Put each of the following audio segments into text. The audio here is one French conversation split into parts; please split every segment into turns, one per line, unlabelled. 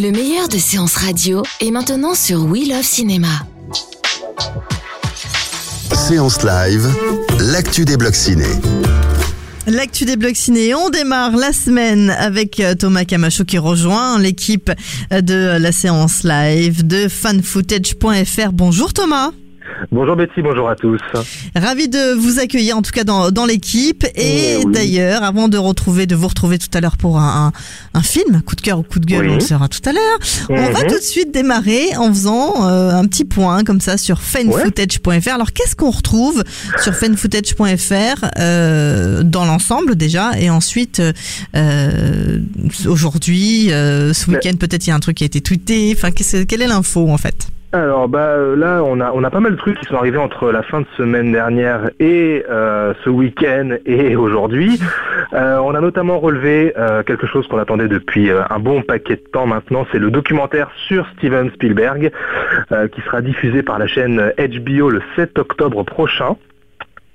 Le meilleur de séances radio est maintenant sur We Love Cinéma.
Séance live, l'actu des blocs ciné.
L'actu des blocs ciné, on démarre la semaine avec euh, Thomas Camacho qui rejoint l'équipe de la séance live de fanfootage.fr. Bonjour Thomas.
Bonjour Betty, bonjour à tous.
Ravi de vous accueillir en tout cas dans, dans l'équipe. Et
Oui.
d'ailleurs, avant de retrouver, de vous retrouver tout à l'heure pour un, un, un film, coup de cœur ou coup de gueule,
Oui.
on le saura tout à l'heure. On va
Mhm.
tout de suite démarrer en faisant euh, un petit point comme ça sur fanfootage.fr. Alors qu'est-ce qu'on retrouve sur fanfootage.fr euh, dans l'ensemble déjà et ensuite euh, aujourd'hui, euh, ce week-end peut-être il y a un truc qui a été tweeté. Enfin, quelle est l'info en fait?
Alors bah euh, là on a pas mal de trucs qui sont arrivés entre la fin de semaine dernière et euh, ce week-end et aujourd'hui. Euh, on a notamment relevé quelque chose qu'on attendait depuis un bon paquet de temps maintenant, c'est le documentaire sur Steven Spielberg qui sera diffusé par la chaîne HBO le 7 octobre prochain.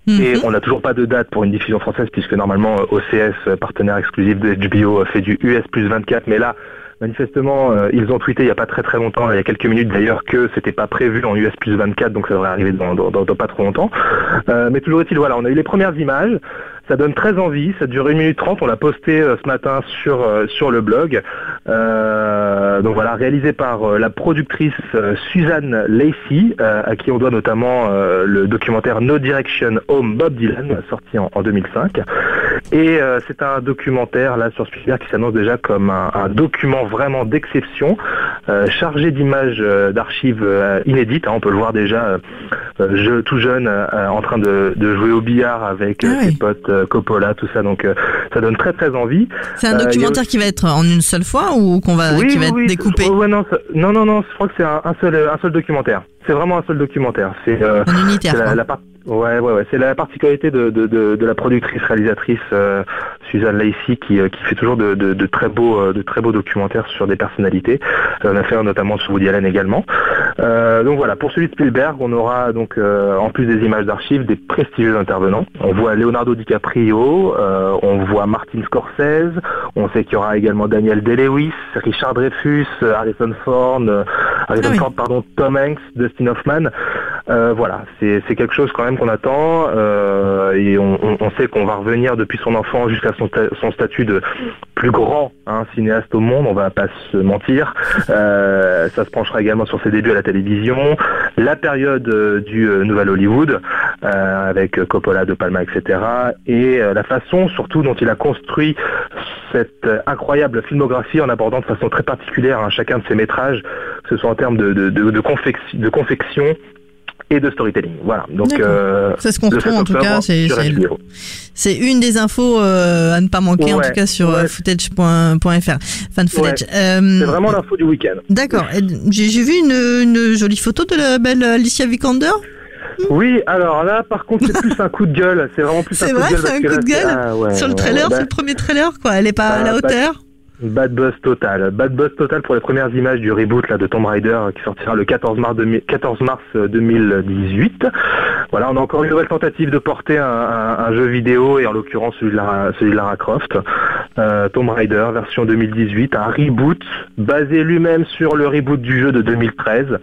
Et
Mhm.
on n'a toujours pas de date pour une diffusion française puisque normalement euh, OCS, euh, partenaire exclusif de HBO, euh, fait du US plus 24. Mais là, manifestement, euh, ils ont tweeté il n'y a pas très très longtemps, il y a quelques minutes d'ailleurs, que c'était pas prévu en US plus 24, donc ça devrait arriver dans, dans, dans- dans pas trop longtemps. Euh, mais toujours est-il, voilà, on a eu les premières images. Ça donne très envie, ça dure 1 minute 30, on l'a posté euh, ce matin sur, euh, le blog. Euh, donc voilà, réalisé par la productrice Suzanne Lacey, à qui on doit notamment le documentaire No Direction Home Bob Dylan, sorti en, en 2005. Et c'est un documentaire là sur Spielberg qui s'annonce déjà comme un, document vraiment d'exception, chargé d'images euh, d'archives euh, inédites. hein. on peut le voir déjà euh, euh, je- tout jeune euh, en train de, de jouer au billard avec euh,
Ah
ses potes euh, Coppola, tout ça. Donc euh, ça donne très très envie.
C'est un
Euh, a
documentaire qui va être en une seule fois ou qu'on va qui va être découpé
je- ouais, non, non, non, non, je crois que c'est un, un seul, un seul documentaire. C'est vraiment un seul documentaire. C'est euh, la, la part- ouais, ouais, ouais. C'est la particularité de, de, de, de la productrice réalisatrice euh, Suzanne Lacey qui, euh, qui fait toujours de, de, de très beaux euh, de très beaux documentaires sur des personnalités. On a fait notamment sur Woody Allen également. Euh, donc voilà, pour celui de Spielberg, on aura donc euh, en plus des images d'archives des prestigieux intervenants. On voit Leonardo DiCaprio, euh, on voit Martin Scorsese, on sait qu'il y aura également Daniel Day-Lewis, Richard Dreyfus, Harrison Ford, Harrison
Ah oui.
Ford, pardon, Tom Hanks, Dustin Hoffman. Euh, voilà, c'est quelque chose quand même qu'on attend euh, et on, sait qu'on va revenir depuis son enfant jusqu'à son, ta- son statut de plus grand hein, cinéaste au monde, on va pas se mentir. Euh, ça se penchera également sur ses débuts à la télévision, la période du Nouvel Hollywood avec Coppola, De Palma, etc. Et la façon surtout dont il a construit cette incroyable filmographie en abordant de façon très particulière hein, chacun de ses métrages, que ce soit en termes de confection et de storytelling. Voilà. Donc euh,
C'est ce qu'on retrouve
7
en tout cas. C'est c'est- c'est une des infos euh, à ne pas manquer en
Ouais,
tout cas sur
ouais.
euh, footage.fr. Fan footage. Euh,
C'est vraiment l'info du week-end.
D'accord. J'ai vu une, une jolie photo de la belle Alicia Vikander?
Oui, alors là, par contre, c'est plus un coup de gueule. C'est vraiment plus un
C'est
coup
vrai,
de gueule.
c'est
parce
un
que
coup de gueule
c'est- ouais,
sur le
ouais,
trailer,
ouais,
c'est le premier trailer quoi. Elle est pas à la
Ah, bah,
hauteur?
Bad buzz total. Bad buzz total pour les premières images du reboot de Tomb Raider qui sortira le 14 mars, 2000 14 mars euh, 2018. Voilà, on a encore une nouvelle tentative de porter un, jeu vidéo et en l'occurrence celui de Lara, Croft. Euh, Tomb Raider version 2018, un reboot basé lui-même sur le reboot du jeu de 2013.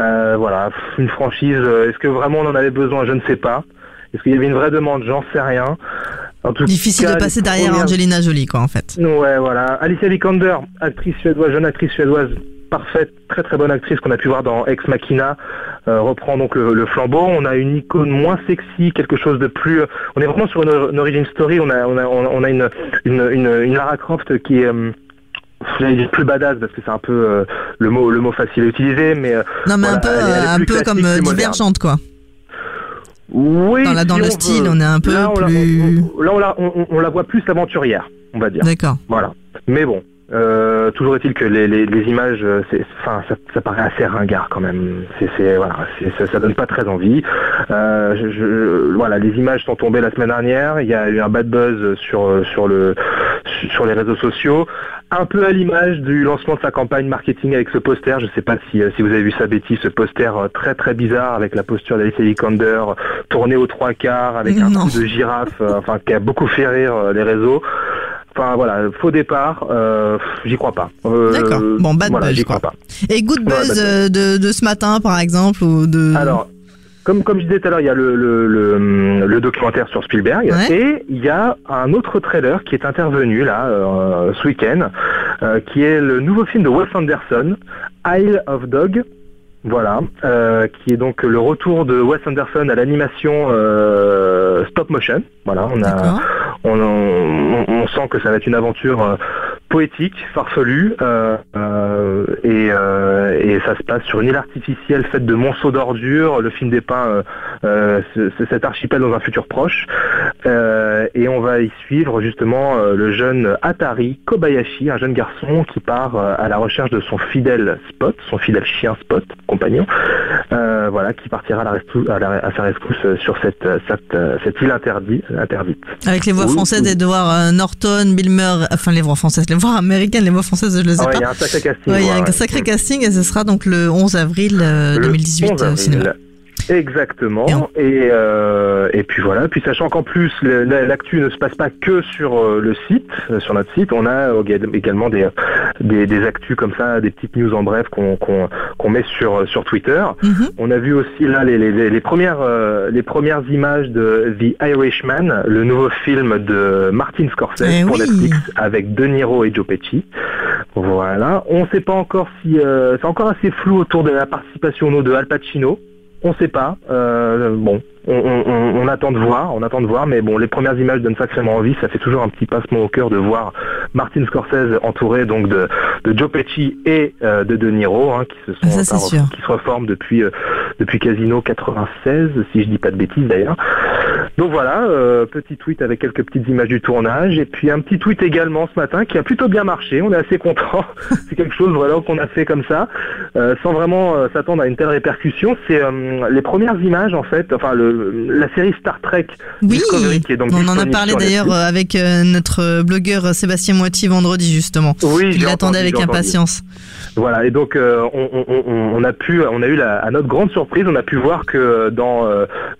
Euh, voilà, une franchise. Est-ce que vraiment on en avait besoin? Je ne sais pas. Est-ce qu'il y avait une vraie demande? J'en sais rien. En tout
Difficile
cas,
de passer derrière
premières-
Angelina Jolie quoi en fait.
Ouais, voilà. Alicia Vikander, actrice suédoise, jeune actrice suédoise, parfaite, très très bonne actrice qu'on a pu voir dans Ex Machina, euh, reprend donc le, le flambeau. On a une icône moins sexy, quelque chose de plus. On est vraiment sur une, une origin story. On a on a on a une une, une, une Lara Croft qui est euh, dire plus badass parce que c'est un peu euh, le mot le mot facile à utiliser, mais euh,
Non mais
Voilà,
un peu euh, un peu comme euh, divergente quoi.
Oui.
Dans la- dans
si
le
on
style,
veut.
on est un peu
là, on la-
plus-
on- là, on la, on- on la voit plus aventurière, on va dire.
D'accord.
Voilà. Mais bon, euh, toujours est-il que les, les, les images, euh, enfin, ça, ça paraît assez ringard quand même. C'est, voilà, ça, ça donne pas très envie. Euh, je, je- voilà, les images sont tombées la semaine dernière. Il y a eu un bad buzz sur sur le sur les réseaux sociaux. Un peu à l'image du lancement de sa campagne marketing avec ce poster. Je sais pas si, si vous avez vu ça, Betty, ce poster très très bizarre avec la posture d'Alicia Vikander tournée aux trois quarts avec un coup de girafe, enfin qui a beaucoup fait rire les réseaux. Enfin voilà, faux départ, euh, j'y crois pas. Euh,
D'accord. Bon, bad
voilà,
buzz,
j'y crois pas.
Et good buzz euh, de, de ce matin, par exemple, ou de.
Alors, comme, comme je disais tout à l'heure, il y a le, le, le, le documentaire sur Spielberg
Ouais.
et il y a un autre trailer qui est intervenu là euh, ce week-end, qui est le nouveau film de Wes Anderson, Isle of Dog. Voilà, euh, qui est donc le retour de Wes Anderson à l'animation euh, stop motion. Voilà, on a. on, sent que ça va être une aventure euh, poétique, farfelue, euh, euh, et, et ça se passe sur une île artificielle faite de monceaux d'ordures. Le film dépeint euh, ce- ce- cet archipel dans un futur proche, Euh, et on va y suivre justement euh, le jeune Atari Kobayashi, un jeune garçon qui part à la recherche de son fidèle Spot, son fidèle chien Spot, compagnon, euh, voilà, qui partira à, la restou- à, la- à sa rescousse sur cette, cette, cette île interdite. interdite.
Avec les voix
Oui,
françaises
oui.
d'Edward Norton, Bill Murray, enfin les voix françaises, les voix américaines, les voix françaises, je les ai
Ah ouais,
pas.
il y a un sacré casting.
Ouais, il y a un sacré casting et ce sera donc le 11 avril euh,
Le
2018
11
au cinéma.
Exactement.
Et
euh, et puis voilà. Puis sachant qu'en plus l'actu ne se passe pas que sur euh, le site, euh, sur notre site, on a éga- également des, des, des actus comme ça, des petites news en bref qu'on qu'on met sur sur Twitter.
Mhm.
On a vu aussi là les, les, les- premières euh, les premières images de The Irishman, le nouveau film de Martin Scorsese
Eh
pour
oui.
Netflix avec De Niro et Joe Pesci. Voilà. On ne sait pas encore si euh, c'est encore assez flou autour de la participation de Al Pacino. On sait pas. Euh, bon, on, on- on- on attend de voir, on attend de voir, mais bon, les premières images donnent sacrément envie. Ça fait toujours un petit passement au cœur de voir Martin Scorsese entouré donc de, de Joe Pesci et euh, de De Niro, hein, qui se sont
ça,
par- qui se reforment depuis euh, depuis Casino 96, si je dis pas de bêtises d'ailleurs. Donc voilà, euh, petit tweet avec quelques petites images du tournage et puis un petit tweet également ce matin qui a plutôt bien marché. On est assez content. c'est quelque chose voilà qu'on a fait comme ça, euh, sans vraiment euh, s'attendre à une telle répercussion. C'est les premières images en fait, enfin le, la série Star Trek
Oui,
Discovery qui est donc
on en a parlé d'ailleurs avec notre blogueur Sébastien Moiti vendredi justement.
Oui,
Il l'attendait avec impatience.
Voilà, et donc on, on- on- on a pu, on a eu la, à notre grande surprise, on a pu voir que dans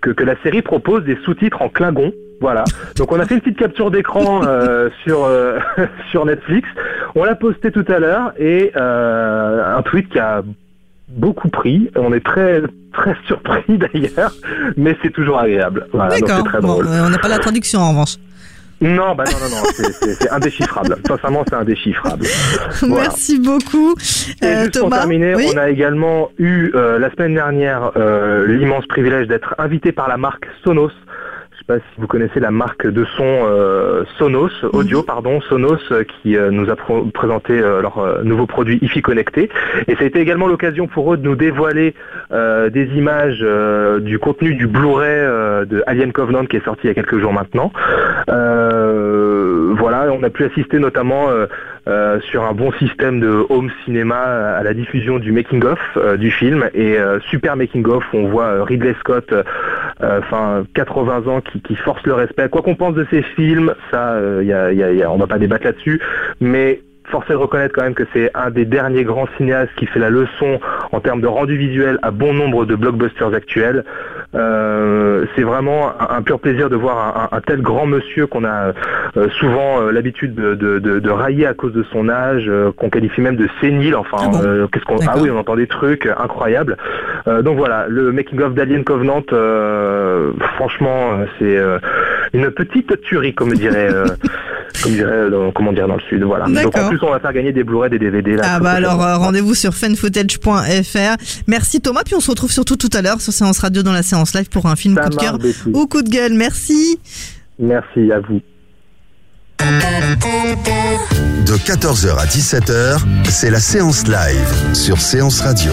que, que la série propose des sous-titres en Klingon. Voilà. Donc on a fait une petite capture d'écran euh, sur euh, sur Netflix. On l'a posté tout à l'heure et euh, un tweet qui a beaucoup pris. On est très très surpris d'ailleurs, mais c'est toujours agréable. Voilà,
D'accord.
très drôle.
on n'a pas la traduction en revanche.
Non, bah non non non, c'est- indéchiffrable. Sincèrement, c'est indéchiffrable. Voilà.
Merci beaucoup,
Et
euh,
juste pour
Thomas.
terminer,
oui
on a également eu euh, la semaine dernière euh, l'immense privilège d'être invité par la marque Sonos. Je sais pas si vous connaissez la marque de son euh, Sonos, audio pardon, Sonos, euh, qui euh, nous a présenté euh, leur nouveau produit IFI connecté. Et ça a été également l'occasion pour eux de nous dévoiler des images du contenu du Blu-ray de Alien Covenant qui est sorti il y a quelques jours maintenant. Voilà, on a pu assister notamment sur un bon système de home cinéma à la diffusion du making of euh, du film et super making of où on voit Ridley Scott, enfin 80 ans qui, qui force le respect. Quoi qu'on pense de ces films, ça, euh, on va pas débattre là-dessus, mais force est de reconnaître quand même que c'est un des derniers grands cinéastes qui fait la leçon en termes de rendu visuel à bon nombre de blockbusters actuels. Euh, c'est vraiment un, un pur plaisir de voir un, tel grand monsieur qu'on a euh, souvent euh, l'habitude de, de- de- de railler à cause de son âge, qu'on qualifie même de sénile. Enfin,
Ah bon
qu'est-ce qu'on Ah oui, on entend des trucs incroyables. Donc voilà, le making of d'Alien Covenant, franchement, c'est une petite tuerie, comme dirait, comme dirait, dans- comment dire dans le sud. Voilà. Donc en plus, on va faire gagner des Blu-ray, des DVD. Là,
Ah bah alors euh, rendez-vous sur fanfootage.fr. Merci Thomas, puis on se retrouve surtout tout à l'heure sur Séance Radio dans la séance live pour un film
Ça
coup de cœur ou coup de gueule. Merci.
Merci à vous.
De 14h à 17h, c'est la séance live sur Séance Radio.